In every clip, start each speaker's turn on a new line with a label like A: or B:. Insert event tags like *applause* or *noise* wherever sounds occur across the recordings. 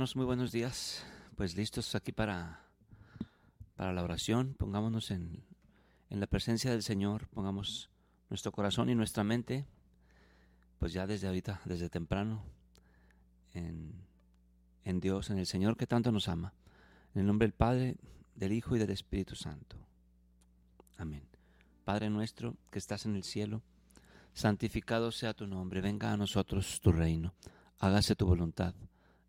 A: Muy buenos días. Pues listos aquí para, para la oración. Pongámonos en, en la presencia del Señor, pongamos nuestro corazón y nuestra mente, pues ya desde ahorita, desde temprano, en, en Dios, en el Señor que tanto nos ama. En el nombre del Padre, del Hijo y del Espíritu Santo. Amén. Padre nuestro que estás en el cielo, santificado sea tu nombre, venga a nosotros tu reino, hágase tu voluntad,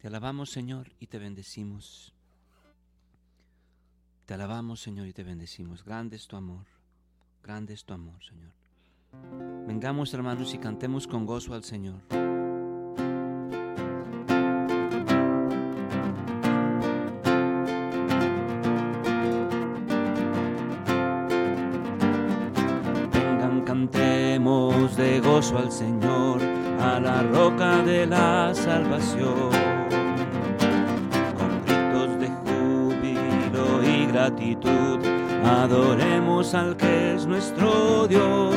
A: Te alabamos Señor y te bendecimos. Te alabamos Señor y te bendecimos. Grande es tu amor, grande es tu amor Señor. Vengamos hermanos y cantemos con gozo al Señor. Vengan, cantemos de gozo al Señor, a la roca de la salvación. Adoremos al que es nuestro Dios.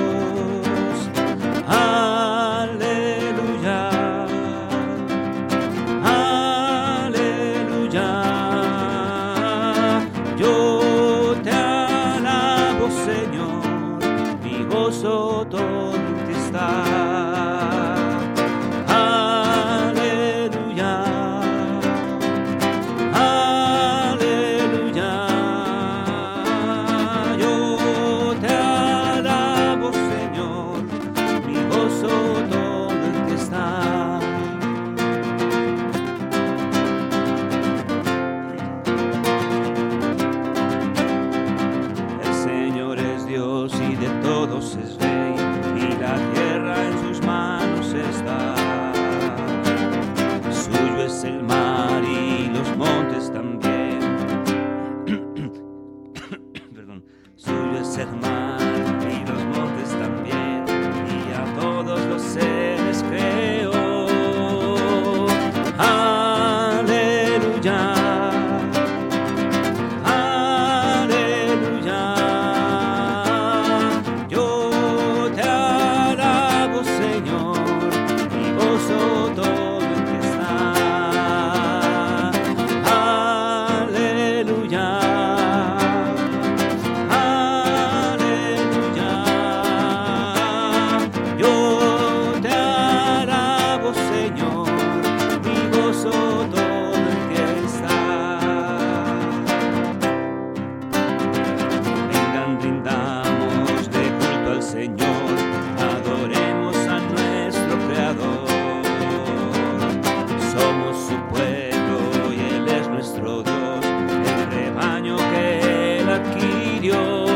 A: Suyo es adquirió.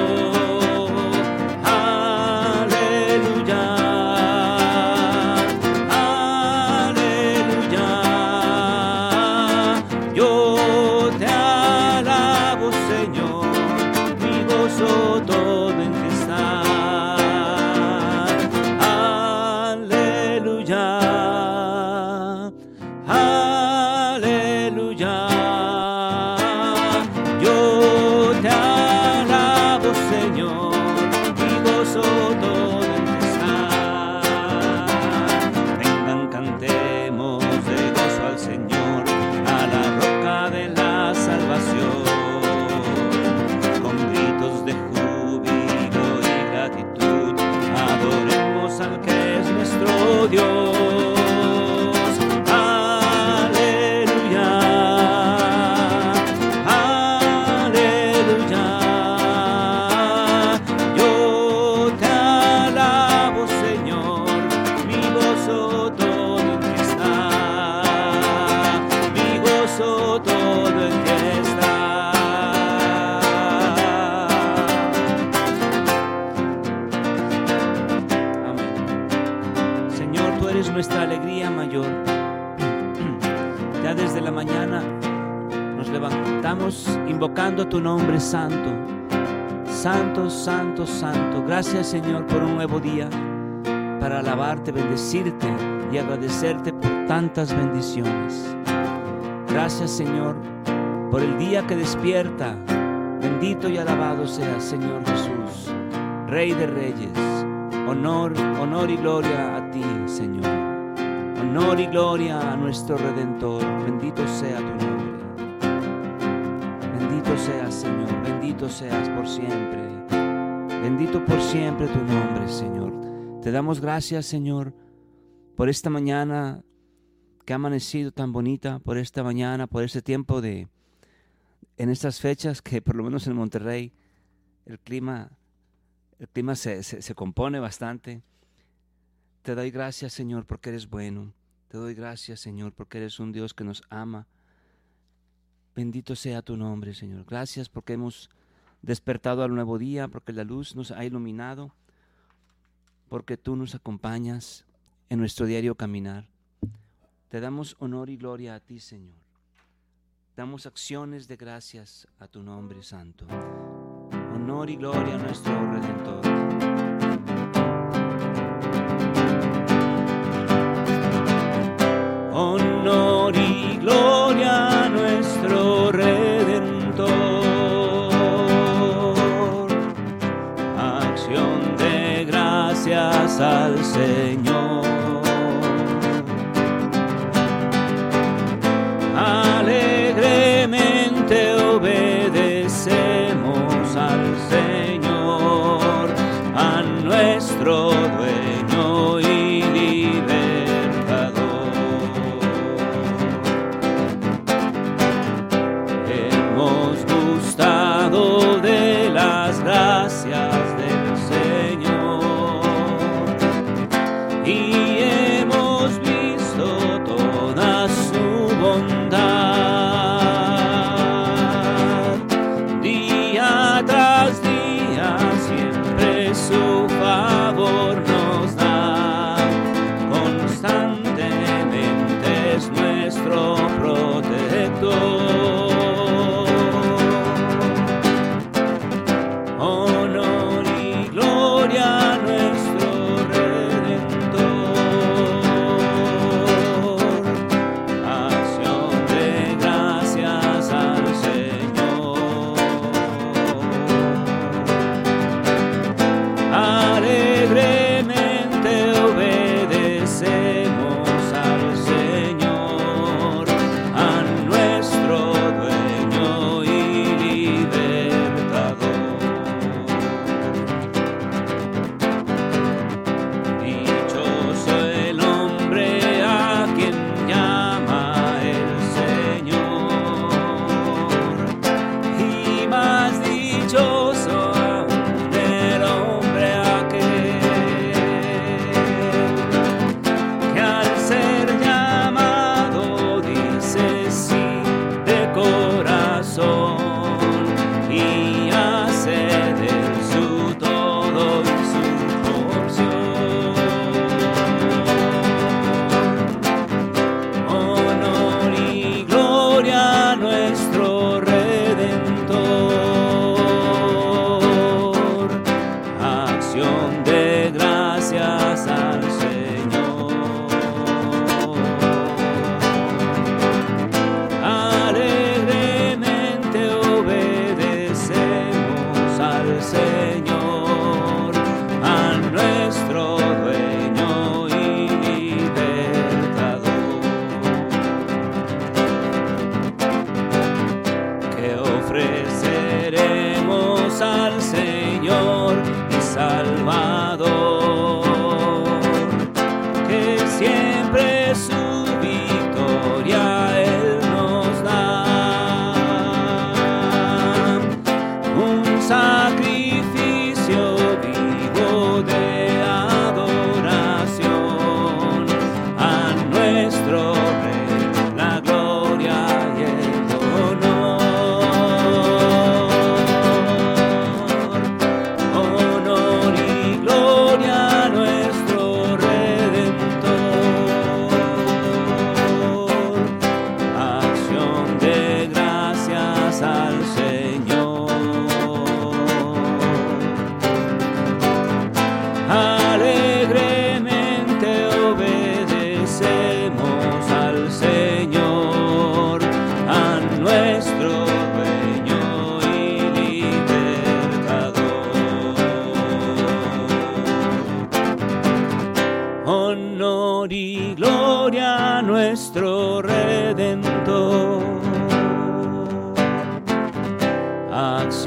A: Santo. Santo, santo, santo. Gracias Señor por un nuevo día para alabarte, bendecirte y agradecerte por tantas bendiciones. Gracias Señor por el día que despierta. Bendito y alabado sea Señor Jesús, Rey de Reyes. Honor, honor y gloria a ti, Señor. Honor y gloria a nuestro Redentor. Bendito sea tu Bendito seas por siempre. Bendito por siempre tu nombre, Señor. Te damos gracias, Señor, por esta mañana que ha amanecido tan bonita, por esta mañana, por este tiempo de, en estas fechas que por lo menos en Monterrey el clima, el clima se, se compone bastante. Te doy gracias, Señor, porque eres bueno. Te doy gracias, Señor, porque eres un Dios que nos ama. Bendito sea tu nombre, Señor. Gracias porque hemos despertado al nuevo día, porque la luz nos ha iluminado, porque tú nos acompañas en nuestro diario caminar. Te damos honor y gloria a ti, Señor. Damos acciones de gracias a tu nombre santo. Honor y gloria a nuestro Redentor. Honor y gloria al Señor.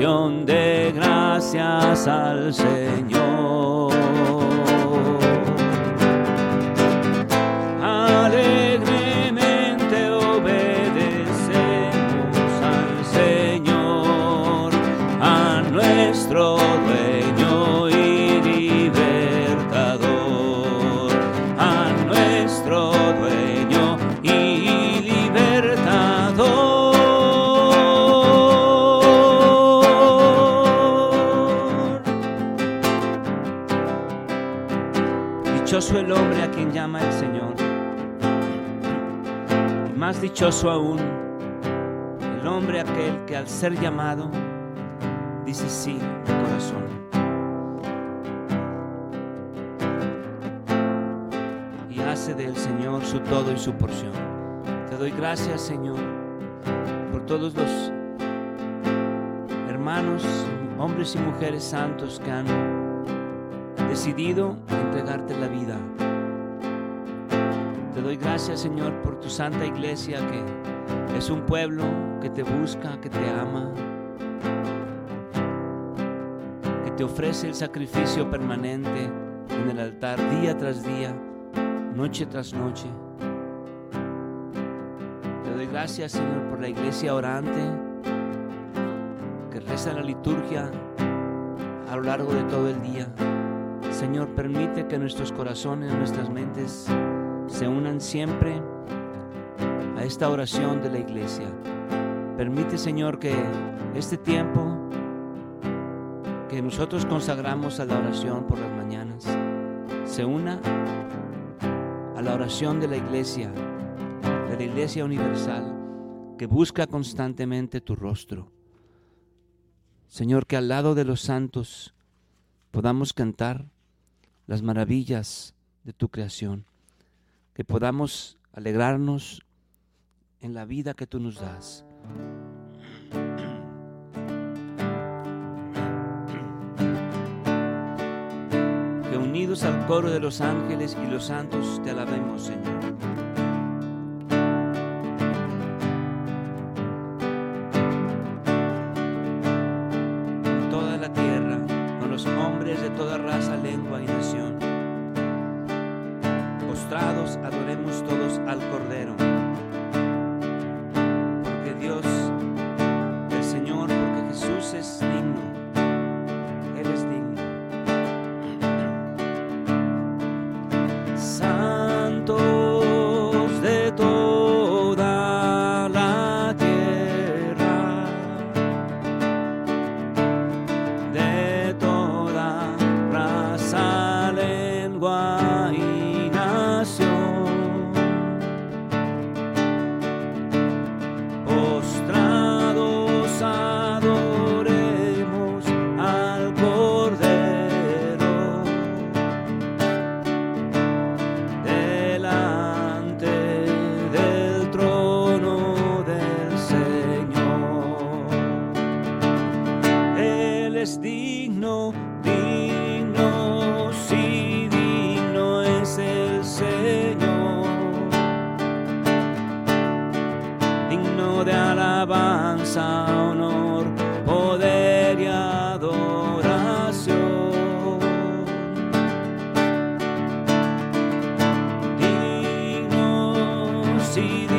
A: De gracias al Señor. Dichoso aún el hombre aquel que al ser llamado dice sí de corazón. Y hace del Señor su todo y su porción. Te doy gracias, Señor, por todos los hermanos, hombres y mujeres santos que han decidido entregarte la vida. Te doy gracias, Señor, por tu santa iglesia que es un pueblo que te busca, que te ama, que te ofrece el sacrificio permanente en el altar día tras día, noche tras noche. Te doy gracias, Señor, por la iglesia orante que reza la liturgia a lo largo de todo el día. Señor, permite que nuestros corazones, nuestras mentes se unan siempre a esta oración de la iglesia. Permite, Señor, que este tiempo que nosotros consagramos a la oración por las mañanas se una a la oración de la iglesia, de la iglesia universal, que busca constantemente tu rostro. Señor, que al lado de los santos podamos cantar las maravillas de tu creación, que podamos alegrarnos en la vida que tú nos das. Que unidos al coro de los ángeles y los santos te alabemos, Señor. see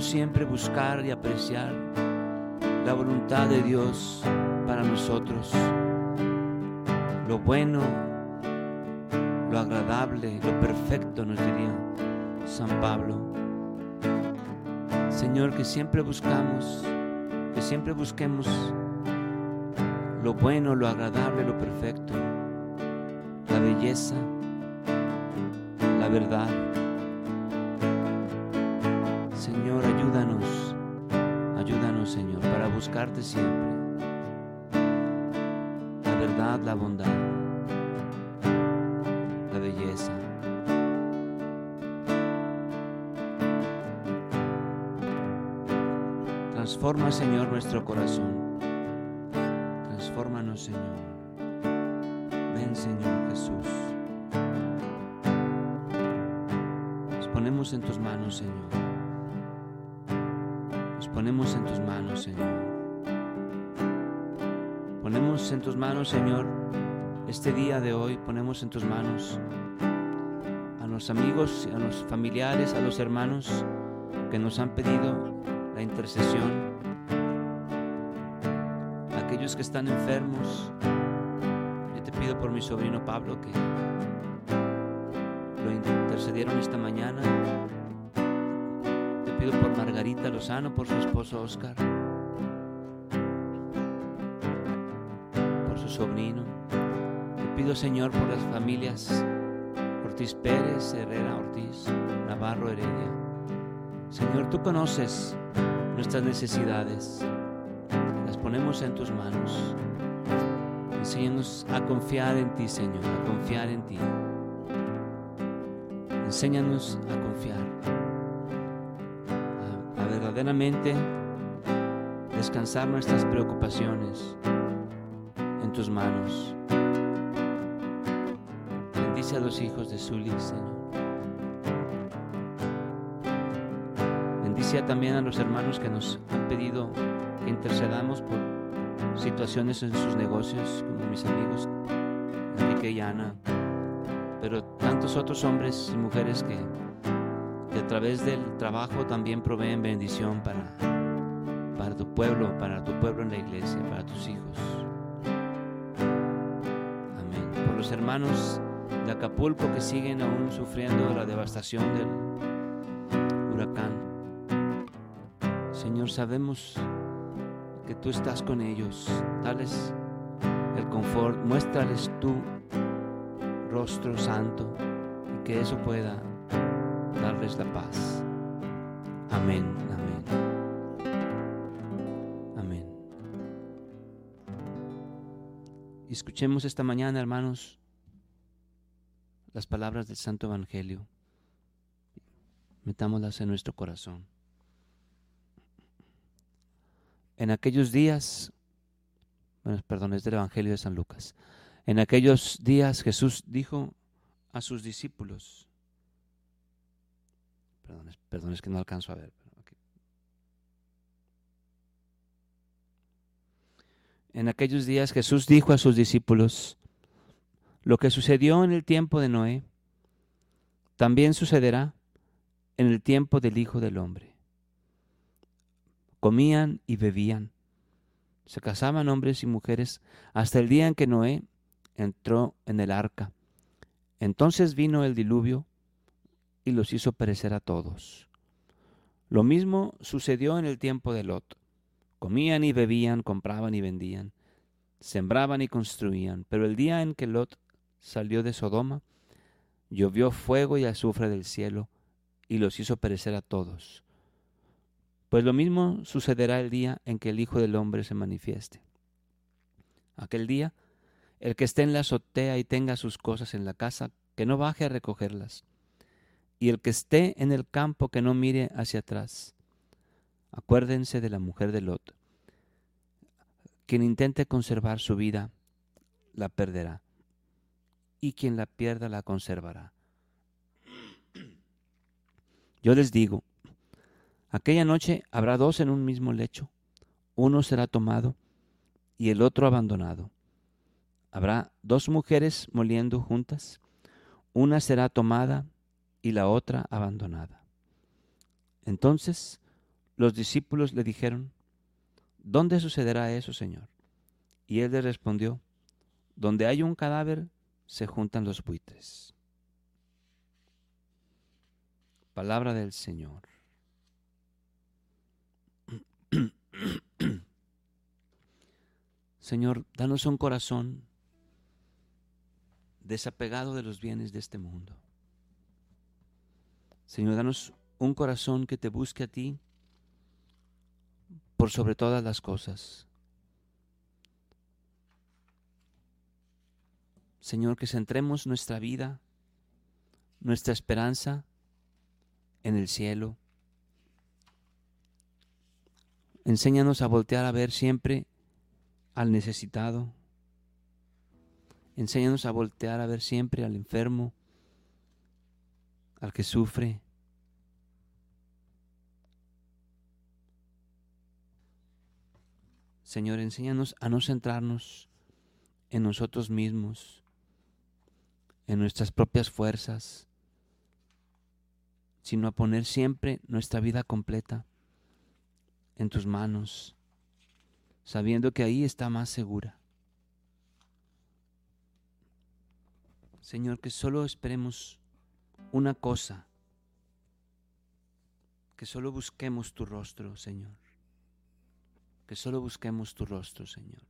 A: siempre buscar y apreciar la voluntad de Dios para nosotros. Lo bueno, lo agradable, lo perfecto, nos diría San Pablo. Señor, que siempre buscamos, que siempre busquemos lo bueno, lo agradable, lo perfecto, la belleza, la verdad. Señor, ayúdanos, ayúdanos, Señor, para buscarte siempre. La verdad, la bondad, la belleza. Transforma, Señor, nuestro corazón. Transfórmanos, Señor. Ven, Señor Jesús. Nos ponemos en tus manos, Señor. Ponemos en tus manos, Señor. Ponemos en tus manos, Señor, este día de hoy, ponemos en tus manos a los amigos, a los familiares, a los hermanos que nos han pedido la intercesión, aquellos que están enfermos. Yo te pido por mi sobrino Pablo que lo intercedieron esta mañana. Pido por Margarita Lozano, por su esposo Oscar, por su sobrino. Te pido Señor por las familias Ortiz Pérez, Herrera Ortiz, Navarro Heredia. Señor, tú conoces nuestras necesidades. Las ponemos en tus manos. Enséñanos a confiar en ti, Señor, a confiar en ti. Enséñanos a confiar, descansar nuestras preocupaciones en tus manos. Bendice a los hijos de Zuli, Señor. Bendice también a los hermanos que nos han pedido que intercedamos por situaciones en sus negocios, como mis amigos Enrique y Ana, pero tantos otros hombres y mujeres que, través del trabajo también proveen bendición para, para tu pueblo, para tu pueblo en la iglesia, para tus hijos. Amén. Por los hermanos de Acapulco que siguen aún sufriendo la devastación del huracán. Señor, sabemos que tú estás con ellos. Dales el confort, muéstrales tu rostro santo y que eso pueda la paz. Amén, amén. Amén. Escuchemos esta mañana, hermanos, las palabras del Santo Evangelio. Metámoslas en nuestro corazón. En aquellos días, bueno, perdón, es del Evangelio de San Lucas. En aquellos días Jesús dijo a sus discípulos, perdón, es que no alcanzo a ver. Okay. En aquellos días Jesús dijo a sus discípulos, lo que sucedió en el tiempo de Noé, también sucederá en el tiempo del Hijo del Hombre comían y bebían. Se casaban hombres y mujeres hasta el día en que Noé entró en el arca. Entonces vino el diluvio y los hizo perecer a todos. Lo mismo sucedió en el tiempo de Lot. Comían y bebían, compraban y vendían, sembraban y construían. Pero el día en que Lot salió de Sodoma, llovió fuego y azufre del cielo y los hizo perecer a todos. Pues lo mismo sucederá el día en que el Hijo del Hombre se manifieste. Aquel día, el que esté en la azotea y tenga sus cosas en la casa, que no baje a recogerlas. Y el que esté en el campo, que no mire hacia atrás. Acuérdense de la mujer de Lot. Quien intente conservar su vida, la perderá. y quien la pierda la conservará. Yo les digo, aquella noche habrá dos en un mismo lecho, uno será tomado y el otro abandonado. Habrá dos mujeres moliendo juntas, una será tomada y la otra abandonada. Entonces los discípulos le dijeron, ¿Dónde sucederá eso, Señor? Y él les respondió, Donde hay un cadáver, se juntan los buitres. Palabra del Señor. *clears throat* Señor, danos un corazón desapegado de los bienes de este mundo. Señor, danos un corazón que te busque a ti por sobre todas las cosas. Señor, que centremos nuestra vida, nuestra esperanza en el cielo. Enséñanos a voltear a ver siempre al necesitado. Enséñanos a voltear a ver siempre al enfermo, al que sufre. Señor, enséñanos a no centrarnos en nosotros mismos, en nuestras propias fuerzas, sino a poner siempre nuestra vida completa en tus manos, sabiendo que ahí está más segura. Señor, que solo esperemos una cosa, que solo busquemos tu rostro, Señor, que solo busquemos tu rostro, Señor.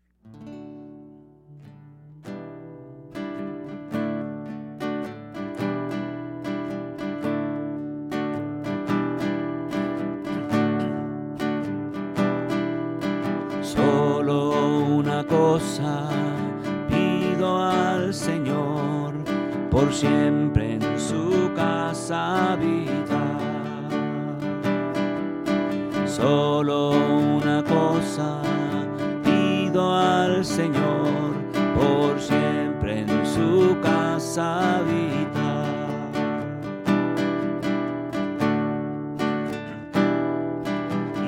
A: pido al Señor, por siempre Solo una cosa pido al Señor, por siempre en su casa habitar.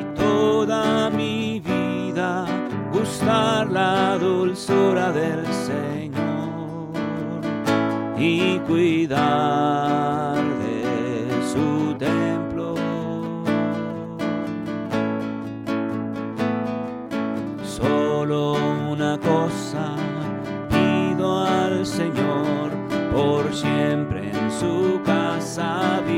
A: Y toda mi vida gustar la dulzura del Señor y cuidar su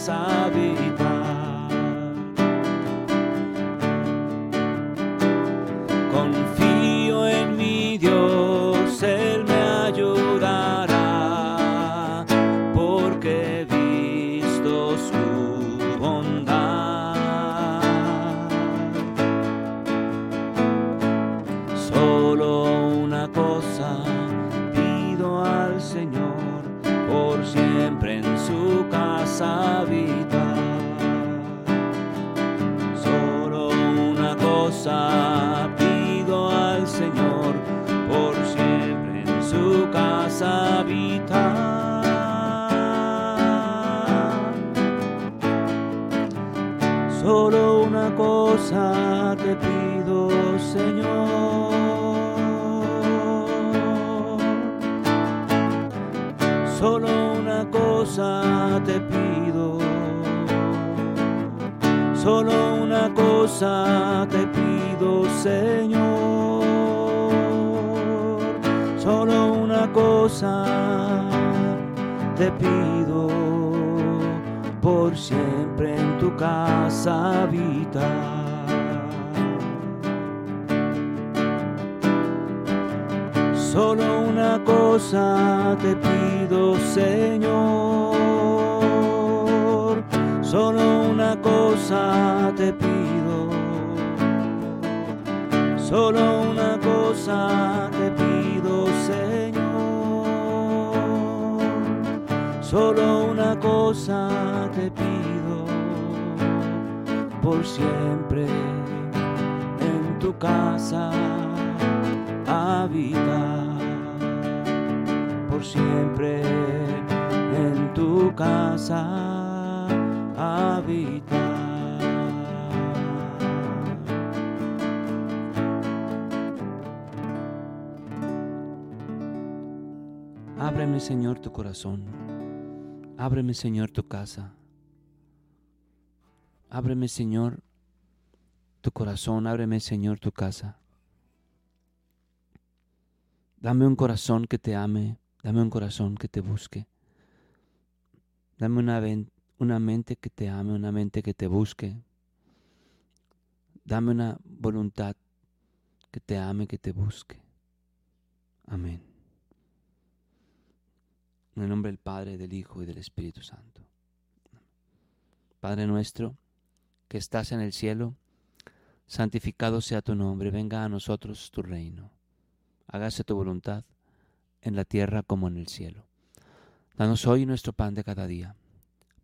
A: su casa Solo una cosa te pido, Señor. Solo una cosa te pido por siempre en tu casa habitar. Solo una cosa te pido, Señor. Solo una cosa te pido. Solo una cosa te pido, Señor. Solo una cosa te pido. Por siempre en tu casa habitar por siempre en tu casa. Ábreme, Señor, tu corazón. Ábreme, Señor, tu casa. Ábreme, Señor, tu corazón. Ábreme, Señor, tu casa. Dame un corazón que te ame, dame un corazón que te busque. Dame una, una, mente que te ame, una mente que te busque. Dame una voluntad que te ame, que te busque. Amén. En el nombre del Padre, del Hijo y del Espíritu Santo. Padre nuestro, que estás en el cielo, santificado sea tu nombre, venga a nosotros tu reino hágase tu voluntad en la tierra como en el cielo. Danos hoy nuestro pan de cada día.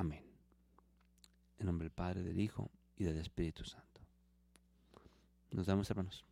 A: Amén. En nombre del Padre, del Hijo y del Espíritu Santo. Nos damos hermanos.